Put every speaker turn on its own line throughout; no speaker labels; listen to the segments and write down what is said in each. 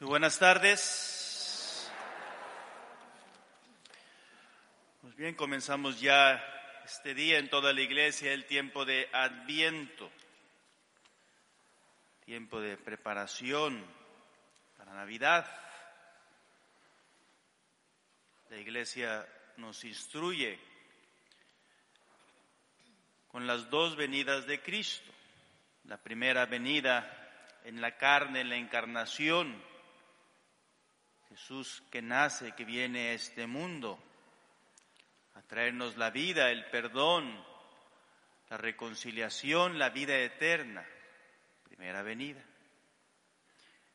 Buenas tardes. Pues bien, comenzamos ya este día en toda la iglesia el tiempo de Adviento, tiempo de preparación para Navidad. La iglesia nos instruye con las dos venidas de Cristo. La primera venida en la carne, en la encarnación, Jesús que nace, que viene a este mundo a traernos la vida, el perdón, la reconciliación, la vida eterna, primera venida.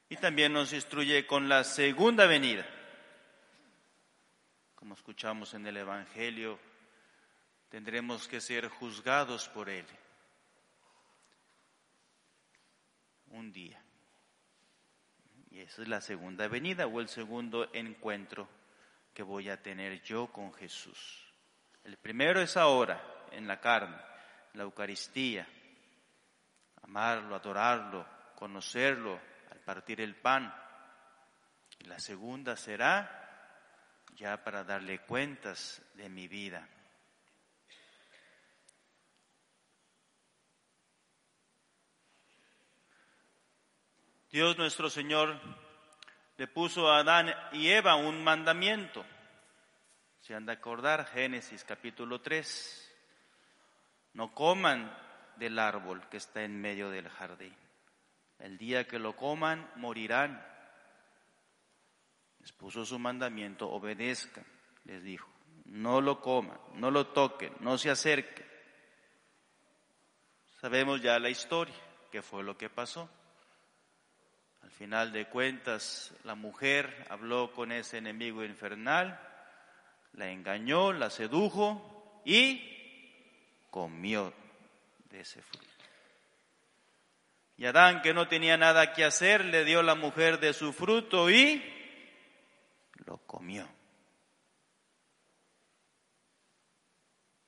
Y también nos instruye con la segunda venida. Como escuchamos en el Evangelio, tendremos que ser juzgados por Él un día. Esa es la segunda venida o el segundo encuentro que voy a tener yo con Jesús. El primero es ahora, en la carne, la Eucaristía, amarlo, adorarlo, conocerlo al partir el pan. Y la segunda será ya para darle cuentas de mi vida. Dios nuestro Señor le puso a Adán y Eva un mandamiento. Se han de acordar Génesis capítulo 3. No coman del árbol que está en medio del jardín. El día que lo coman, morirán. Les puso su mandamiento, obedezcan, les dijo. No lo coman, no lo toquen, no se acerquen. Sabemos ya la historia, qué fue lo que pasó. Al final de cuentas, la mujer habló con ese enemigo infernal, la engañó, la sedujo y comió de ese fruto. Y Adán, que no tenía nada que hacer, le dio la mujer de su fruto y lo comió.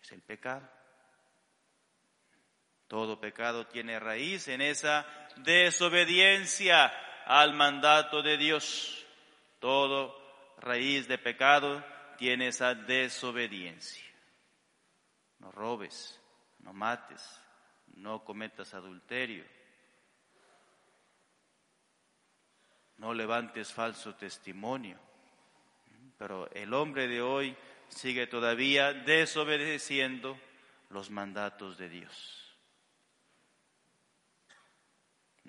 Es el pecado. Todo pecado tiene raíz en esa desobediencia al mandato de Dios. Todo raíz de pecado tiene esa desobediencia. No robes, no mates, no cometas adulterio, no levantes falso testimonio. Pero el hombre de hoy sigue todavía desobedeciendo los mandatos de Dios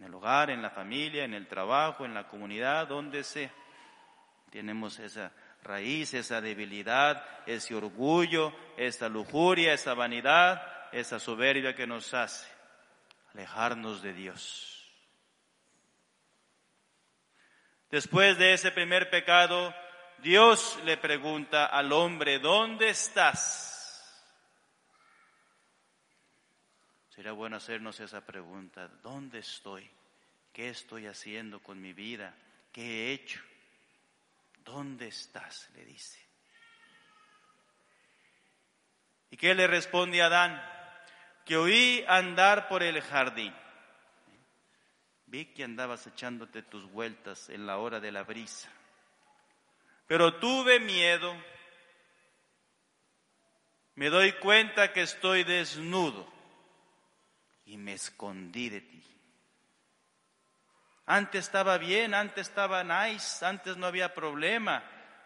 en el hogar, en la familia, en el trabajo, en la comunidad, donde sea. Tenemos esa raíz, esa debilidad, ese orgullo, esa lujuria, esa vanidad, esa soberbia que nos hace alejarnos de Dios. Después de ese primer pecado, Dios le pregunta al hombre, ¿dónde estás? Sería bueno hacernos esa pregunta, ¿dónde estoy? ¿Qué estoy haciendo con mi vida? ¿Qué he hecho? ¿Dónde estás? le dice. ¿Y qué le responde Adán? Que oí andar por el jardín. Vi que andabas echándote tus vueltas en la hora de la brisa. Pero tuve miedo. Me doy cuenta que estoy desnudo y me escondí de ti. Antes estaba bien, antes estaba nice, antes no había problema,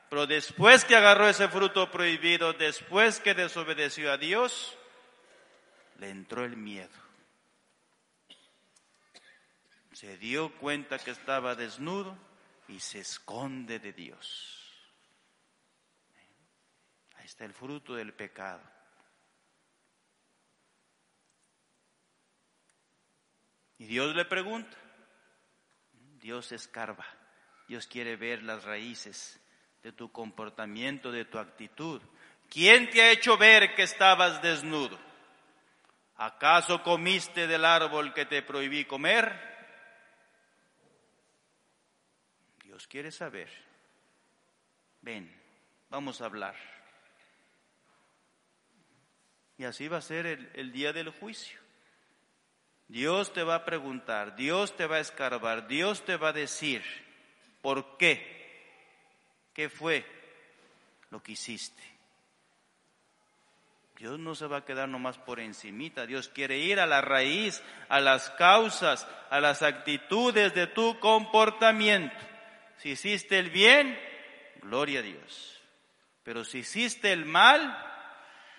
pero después que agarró ese fruto prohibido, después que desobedeció a Dios, le entró el miedo. Se dio cuenta que estaba desnudo y se esconde de Dios. Ahí está el fruto del pecado. Y Dios le pregunta, Dios escarba, Dios quiere ver las raíces de tu comportamiento, de tu actitud. ¿Quién te ha hecho ver que estabas desnudo? ¿Acaso comiste del árbol que te prohibí comer? Dios quiere saber. Ven, vamos a hablar. Y así va a ser el, el día del juicio. Dios te va a preguntar, Dios te va a escarbar, Dios te va a decir, ¿Por qué? ¿Qué fue lo que hiciste? Dios no se va a quedar nomás por encimita. Dios quiere ir a la raíz, a las causas, a las actitudes de tu comportamiento. Si hiciste el bien, gloria a Dios. Pero si hiciste el mal,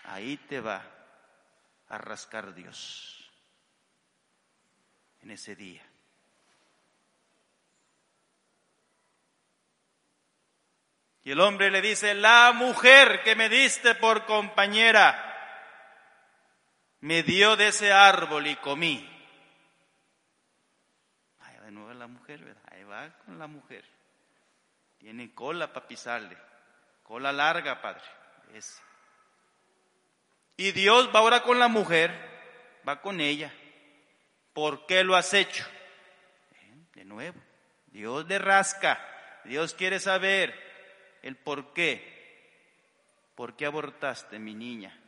ahí te va a rascar Dios en ese día. Y el hombre le dice, la mujer que me diste por compañera, me dio de ese árbol y comí. Ahí de nuevo la mujer. Ahí va con la mujer. Tiene cola para pisarle, cola larga, Padre. Y Dios va ahora con la mujer, va con ella. ¿Por qué lo has hecho? De nuevo, Dios le rasca. Dios quiere saber el por qué. ¿Por qué abortaste, mi niña?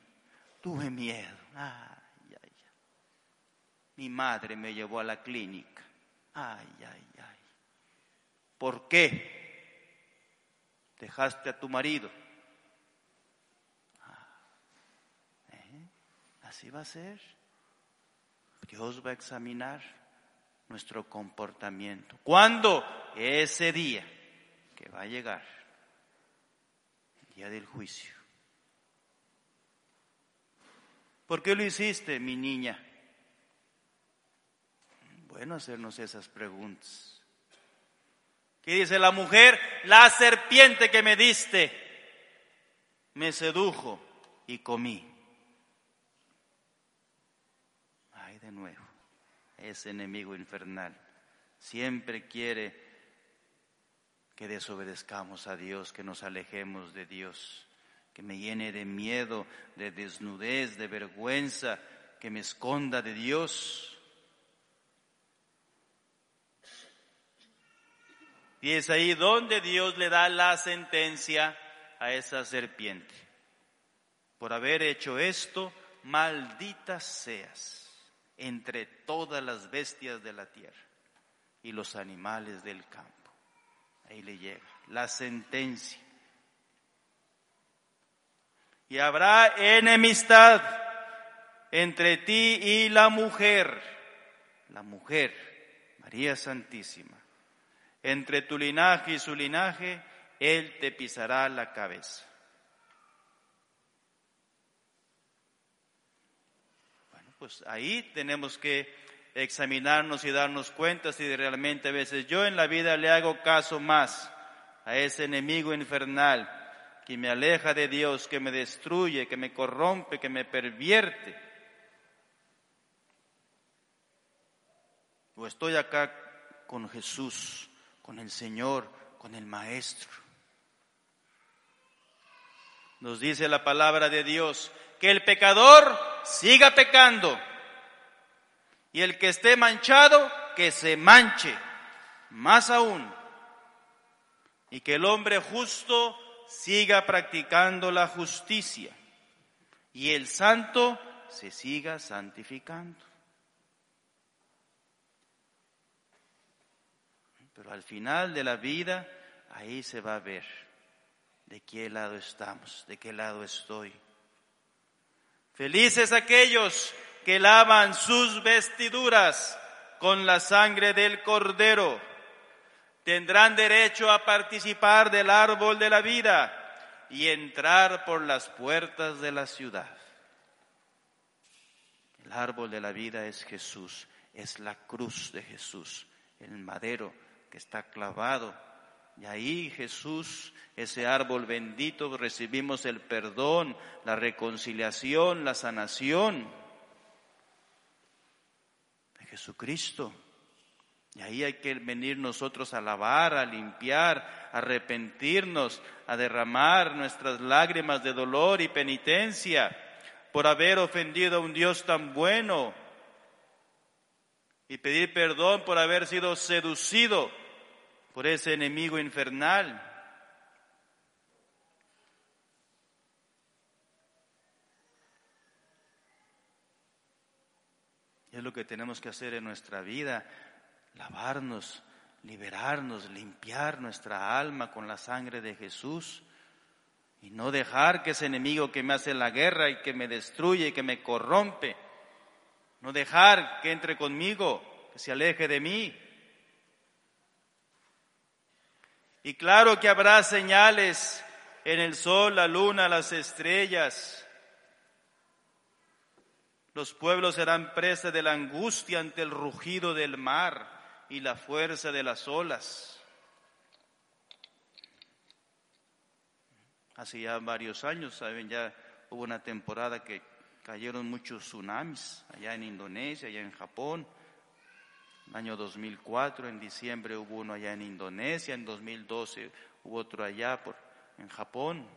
Tuve miedo. Ay, ay, ay. Mi madre me llevó a la clínica. Ay, ay, ay. ¿Por qué dejaste a tu marido? Ah, ¿eh? Así va a ser. Dios va a examinar nuestro comportamiento. ¿Cuándo? Ese día que va a llegar, el día del juicio. ¿Por qué lo hiciste, mi niña? Bueno, hacernos esas preguntas. ¿Qué dice la mujer? La serpiente que me diste me sedujo y comí. Ay, de nuevo, ese enemigo infernal siempre quiere que desobedezcamos a Dios, que nos alejemos de Dios que me llene de miedo, de desnudez, de vergüenza, que me esconda de Dios. Y es ahí donde Dios le da la sentencia a esa serpiente. Por haber hecho esto, maldita seas entre todas las bestias de la tierra y los animales del campo. Ahí le llega la sentencia y habrá enemistad entre ti y la mujer, la mujer, María Santísima. Entre tu linaje y su linaje, Él te pisará la cabeza. Pues ahí tenemos que examinarnos y darnos cuenta si realmente a veces yo en la vida le hago caso más a ese enemigo infernal que me aleja de Dios, que me destruye, que me corrompe, que me pervierte. O estoy acá con Jesús, con el Señor, con el Maestro. Nos dice la palabra de Dios que el pecador siga pecando y el que esté manchado, que se manche, más aún, y que el hombre justo siga practicando la justicia y el santo se siga santificando. Pero al final de la vida, ahí se va a ver de qué lado estamos, de qué lado estoy. Felices aquellos que lavan sus vestiduras con la sangre del cordero tendrán derecho a participar del árbol de la vida y entrar por las puertas de la ciudad. El árbol de la vida es Jesús, es la cruz de Jesús, el madero que está clavado. Y ahí Jesús, ese árbol bendito, recibimos el perdón, la reconciliación, la sanación de Jesucristo. Y ahí hay que venir nosotros a lavar, a limpiar, a arrepentirnos, a derramar nuestras lágrimas de dolor y penitencia por haber ofendido a un Dios tan bueno y pedir perdón por haber sido seducido por ese enemigo infernal. Y es lo que tenemos que hacer en nuestra vida lavarnos liberarnos, limpiar nuestra alma con la sangre de Jesús y no dejar que ese enemigo que me hace la guerra y que me destruye y que me corrompe, no dejar que entre conmigo, que se aleje de mí. Y claro que habrá señales en el sol, la luna, las estrellas. Los pueblos serán presa de la angustia ante el rugido del mar y la fuerza de las olas. Hace ya varios años, saben, ya hubo una temporada que cayeron muchos tsunamis allá en Indonesia, allá en Japón. Año 2004, en diciembre hubo uno allá en Indonesia, en 2012 hubo otro allá por, en Japón.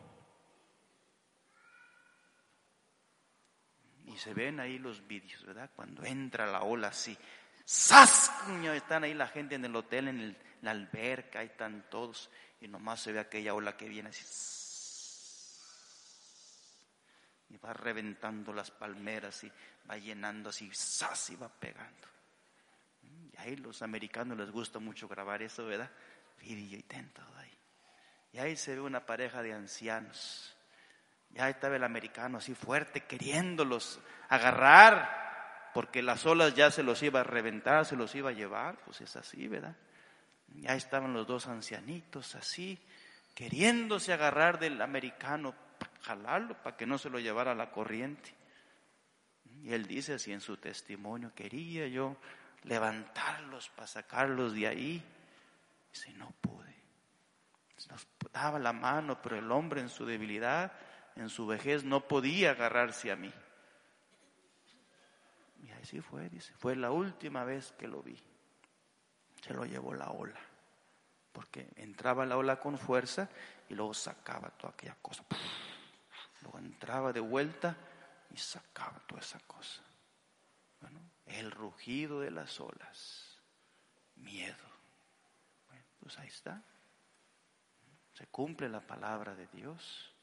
Y se ven ahí los vídeos, ¿verdad? Cuando entra la ola así, ¡Sas! Están ahí la gente en el hotel, en, la alberca, ahí están todos. Y nomás se ve aquella ola que viene así. Y va reventando las palmeras y va llenando así, ¡sas! Y va pegando. Ahí los americanos les gusta mucho grabar eso, ¿verdad? Video y todo ahí. Y ahí se ve una pareja de ancianos. Y ahí estaba el americano así fuerte, queriéndolos agarrar porque las olas ya se los iba a reventar, se los iba a llevar, pues es así, ¿verdad? Ya estaban los dos ancianitos así, queriéndose agarrar del americano, jalarlo para que no se lo llevara la corriente. Y él dice así en su testimonio, quería yo levantarlos para sacarlos de ahí. Si no pude. Nos daba la mano, pero el hombre en su debilidad, en su vejez, no podía agarrarse a mí. Y así fue, dice, fue la última vez que lo vi. Se lo llevó la ola. Porque entraba la ola con fuerza y luego sacaba toda aquella cosa. Luego entraba de vuelta y sacaba toda esa cosa. Bueno, el rugido de las olas. Miedo. Bueno, pues ahí está. Se cumple la palabra de Dios.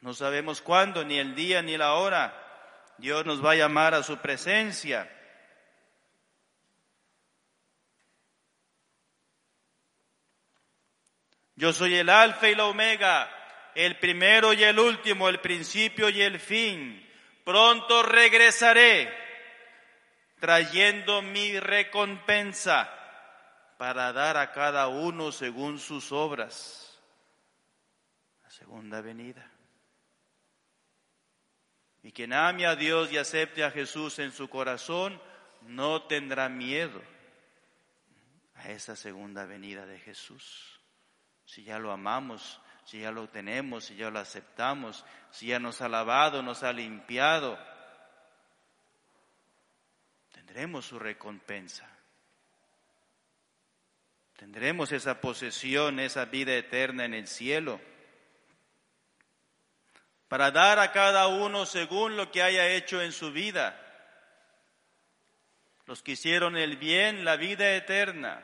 No sabemos cuándo, ni el día, ni la hora Dios nos va a llamar a su presencia. Yo soy el alfa y la omega, el primero y el último, el principio y el fin. Pronto regresaré trayendo mi recompensa para dar a cada uno según sus obras. La segunda venida. Y quien ame a Dios y acepte a Jesús en su corazón, no tendrá miedo a esa segunda venida de Jesús. Si ya lo amamos, si ya lo tenemos, si ya lo aceptamos, si ya nos ha lavado, nos ha limpiado, tendremos su recompensa. Tendremos esa posesión, esa vida eterna en el cielo para dar a cada uno según lo que haya hecho en su vida. Los que hicieron el bien, la vida eterna,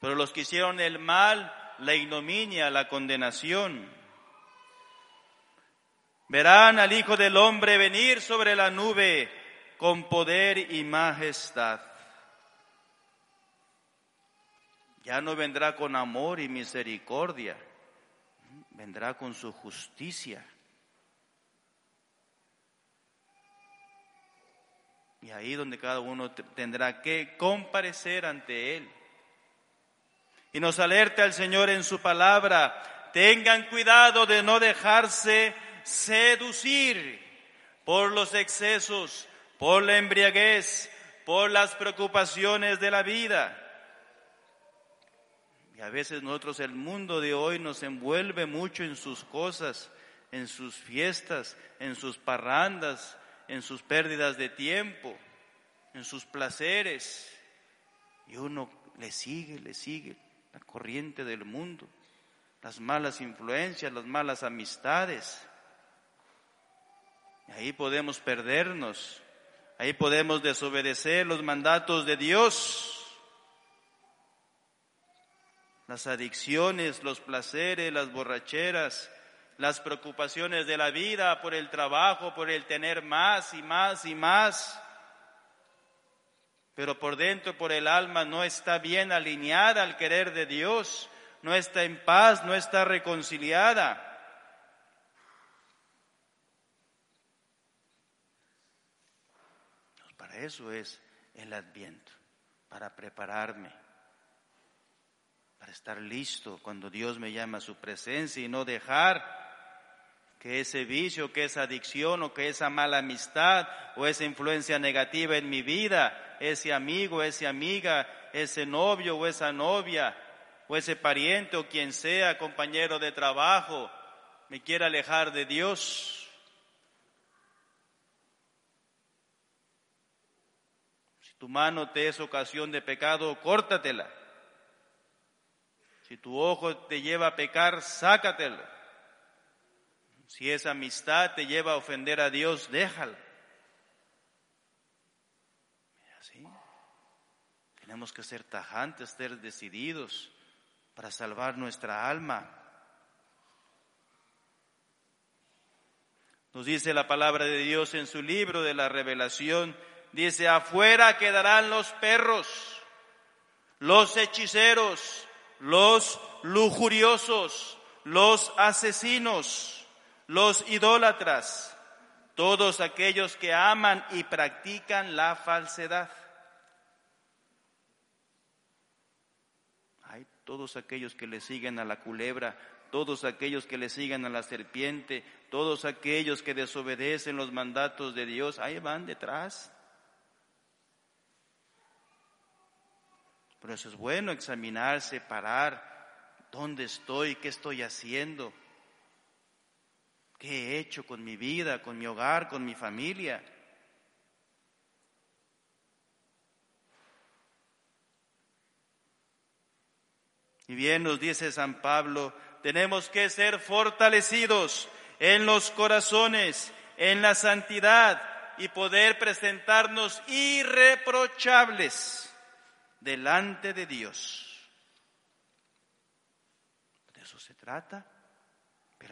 pero los que hicieron el mal, la ignominia, la condenación. Verán al Hijo del Hombre venir sobre la nube con poder y majestad. Ya no vendrá con amor y misericordia vendrá con su justicia. Y ahí donde cada uno tendrá que comparecer ante Él. Y nos alerta el Señor en su palabra, tengan cuidado de no dejarse seducir por los excesos, por la embriaguez, por las preocupaciones de la vida y a veces nosotros, el mundo de hoy nos envuelve mucho en sus cosas, en sus fiestas, en sus parrandas, en sus pérdidas de tiempo, en sus placeres. Y uno le sigue, le sigue la corriente del mundo, las malas influencias, las malas amistades. Ahí podemos perdernos, ahí podemos desobedecer los mandatos de Dios las adicciones, los placeres, las borracheras, las preocupaciones de la vida por el trabajo, por el tener más y más y más. Pero por dentro, por el alma, no está bien alineada al querer de Dios, no está en paz, no está reconciliada. Para eso es el adviento, para prepararme, para estar listo cuando Dios me llama a su presencia y no dejar que ese vicio, que esa adicción o que esa mala amistad o esa influencia negativa en mi vida, ese amigo, esa amiga, ese novio o esa novia o ese pariente o quien sea, compañero de trabajo, me quiera alejar de Dios. Si tu mano te es ocasión de pecado, córtatela. Si tu ojo te lleva a pecar, sácatelo. Si esa amistad te lleva a ofender a Dios, déjala. Tenemos que ser tajantes, ser decididos para salvar nuestra alma. Nos dice la palabra de Dios en su libro de la revelación, dice, afuera quedarán los perros, los hechiceros, los lujuriosos, los asesinos los idólatras, todos aquellos que aman y practican la falsedad. Hay todos aquellos que le siguen a la culebra, todos aquellos que le siguen a la serpiente, todos aquellos que desobedecen los mandatos de Dios, ahí van detrás. Por eso es bueno examinarse, parar, dónde estoy, qué estoy haciendo. ¿Qué he hecho con mi vida, con mi hogar, con mi familia? Y bien nos dice San Pablo, tenemos que ser fortalecidos en los corazones, en la santidad y poder presentarnos irreprochables delante de Dios. De eso se trata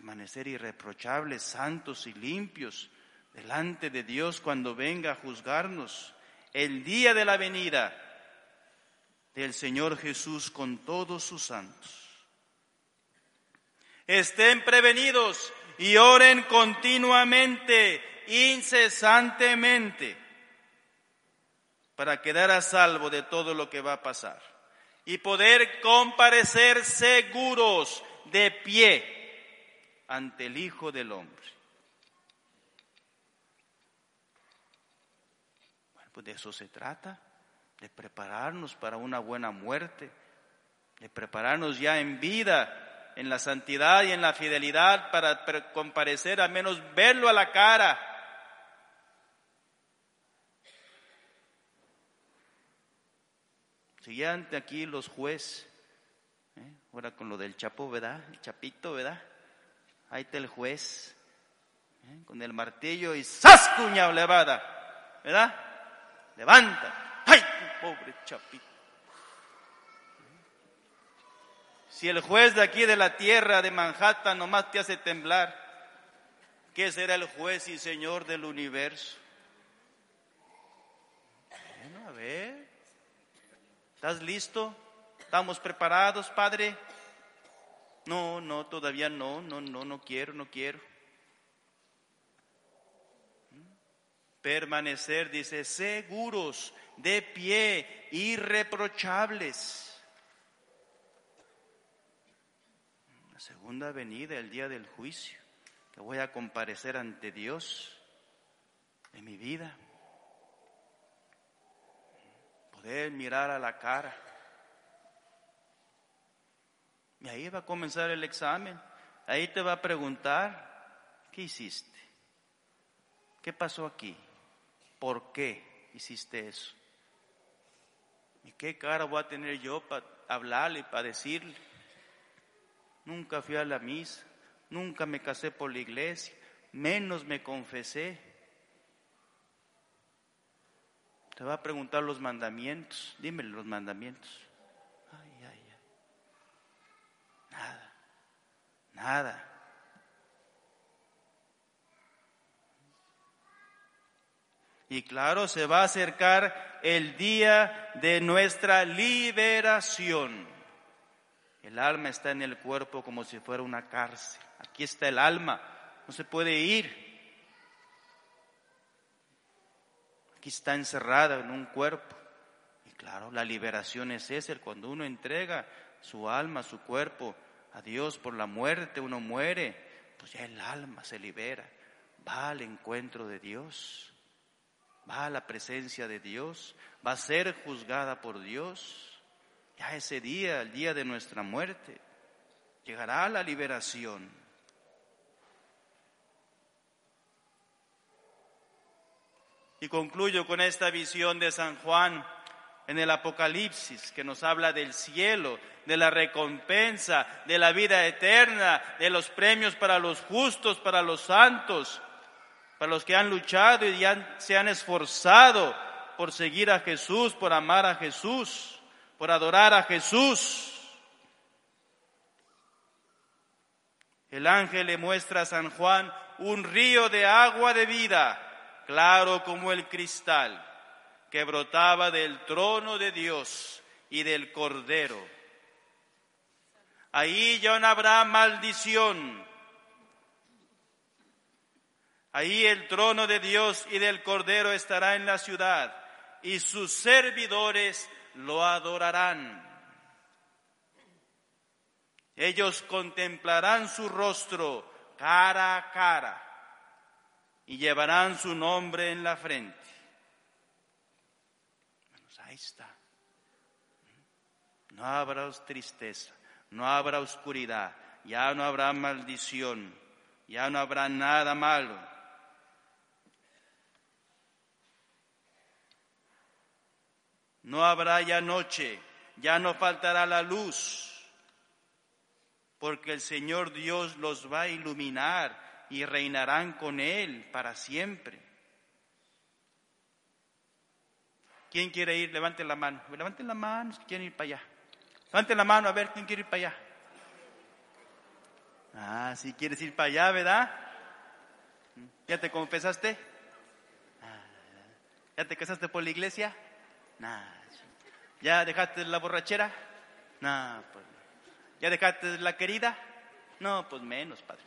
permanecer irreprochables, santos y limpios delante de Dios cuando venga a juzgarnos el día de la venida del Señor Jesús con todos sus santos. Estén prevenidos y oren continuamente, incesantemente, para quedar a salvo de todo lo que va a pasar y poder comparecer seguros de pie ante el Hijo del Hombre. Bueno, pues de eso se trata, de prepararnos para una buena muerte, de prepararnos ya en vida, en la santidad y en la fidelidad para comparecer, al menos verlo a la cara. Siguiente aquí los jueces, ¿eh? ahora con lo del chapo, ¿verdad? El chapito, ¿verdad? Ahí está el juez, ¿eh? con el martillo y ¡zas! cuña levada, ¿verdad? Levanta. ¡Ay, pobre chapito! Si el juez de aquí de la tierra de Manhattan nomás te hace temblar, ¿qué será el juez y señor del universo? Bueno, a ver. ¿Estás listo? ¿Estamos preparados, Padre? No, no, todavía no, no, no, no quiero, no quiero. Permanecer, dice, seguros, de pie, irreprochables. La segunda venida, el día del juicio, que voy a comparecer ante Dios en mi vida. Poder mirar a la cara y ahí va a comenzar el examen. Ahí te va a preguntar, ¿qué hiciste? ¿Qué pasó aquí? ¿Por qué hiciste eso? ¿Y qué cara voy a tener yo para hablarle, para decirle? Nunca fui a la misa, nunca me casé por la iglesia, menos me confesé. Te va a preguntar los mandamientos, dime los mandamientos. Nada, nada. Y claro, se va a acercar el día de nuestra liberación. El alma está en el cuerpo como si fuera una cárcel. Aquí está el alma, no se puede ir. Aquí está encerrada en un cuerpo. Y claro, la liberación es esa, cuando uno entrega su alma, su cuerpo a Dios por la muerte, uno muere, pues ya el alma se libera, va al encuentro de Dios va a la presencia de Dios, va a ser juzgada por Dios. Ya ese día, el día de nuestra muerte, llegará la liberación. Y concluyo con esta visión de San Juan en el Apocalipsis, que nos habla del cielo, de la recompensa, de la vida eterna, de los premios para los justos, para los santos, para los que han luchado y se han esforzado por seguir a Jesús, por amar a Jesús, por adorar a Jesús. El ángel le muestra a San Juan un río de agua de vida, claro como el cristal, que brotaba del trono de Dios y del Cordero. Ahí ya no habrá maldición, Ahí el trono de Dios y del Cordero estará en la ciudad y sus servidores lo adorarán. Ellos contemplarán su rostro cara a cara y llevarán su nombre en la frente. No habrá tristeza, no habrá oscuridad, ya no habrá maldición, ya no habrá nada malo No habrá ya noche, ya no faltará la luz, porque el Señor Dios los va a iluminar y reinarán con Él para siempre. ¿Quién quiere ir? Levante la mano. Levanten la mano si quieren ir para allá. Levanten la mano a ver quién quiere ir para allá. Ah, si quieres ir para allá, ¿verdad? ¿Ya te confesaste? Ah, ¿Ya te casaste por la iglesia? ¿Ya dejaste la borrachera? No, pues. ¿Ya dejaste la querida? No, pues menos, padre.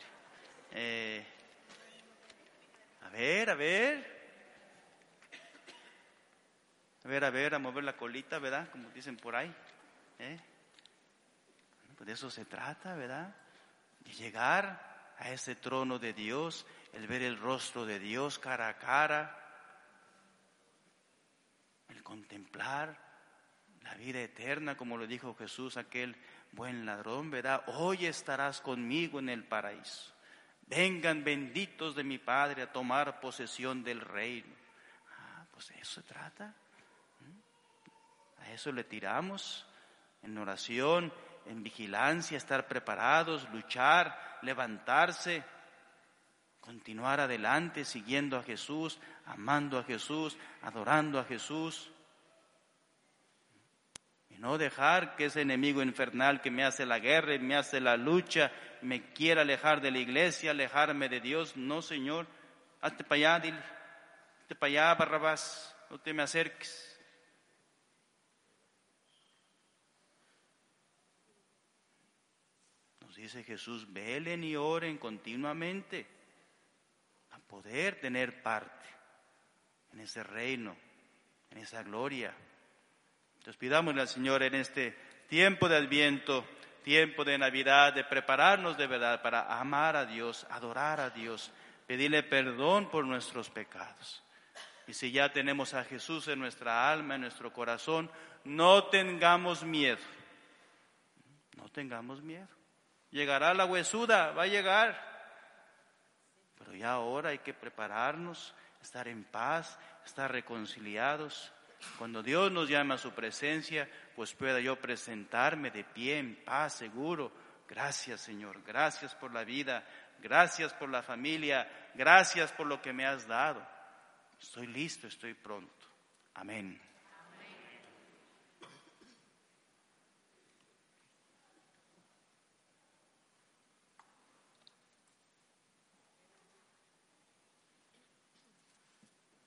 Eh, a ver, a ver. A ver, a ver, a mover la colita, ¿verdad? Como dicen por ahí. ¿eh? Pues de eso se trata, ¿verdad? De llegar a ese trono de Dios, el ver el rostro de Dios cara a cara, el contemplar la vida eterna, como lo dijo Jesús, aquel buen ladrón, ¿verdad? Hoy estarás conmigo en el paraíso. Vengan benditos de mi Padre a tomar posesión del reino. Ah, pues eso se trata. A eso le tiramos en oración, en vigilancia, estar preparados, luchar, levantarse, continuar adelante siguiendo a Jesús, amando a Jesús, adorando a Jesús no dejar que ese enemigo infernal que me hace la guerra y me hace la lucha, me quiera alejar de la iglesia, alejarme de Dios. No, Señor, hazte para allá, dile, hazte para allá, Barrabás, no te me acerques. Nos dice Jesús, velen y oren continuamente a poder tener parte en ese reino, en esa gloria. Entonces pidámosle al Señor en este tiempo de Adviento, tiempo de Navidad, de prepararnos de verdad para amar a Dios, adorar a Dios, pedirle perdón por nuestros pecados. Y si ya tenemos a Jesús en nuestra alma, en nuestro corazón, no tengamos miedo. No tengamos miedo. Llegará la huesuda, va a llegar. Pero ya ahora hay que prepararnos, estar en paz, estar reconciliados cuando Dios nos llama a su presencia, pues pueda yo presentarme de pie, en paz, seguro. Gracias Señor, gracias por la vida, gracias por la familia, gracias por lo que me has dado. Estoy listo, estoy pronto. Amén.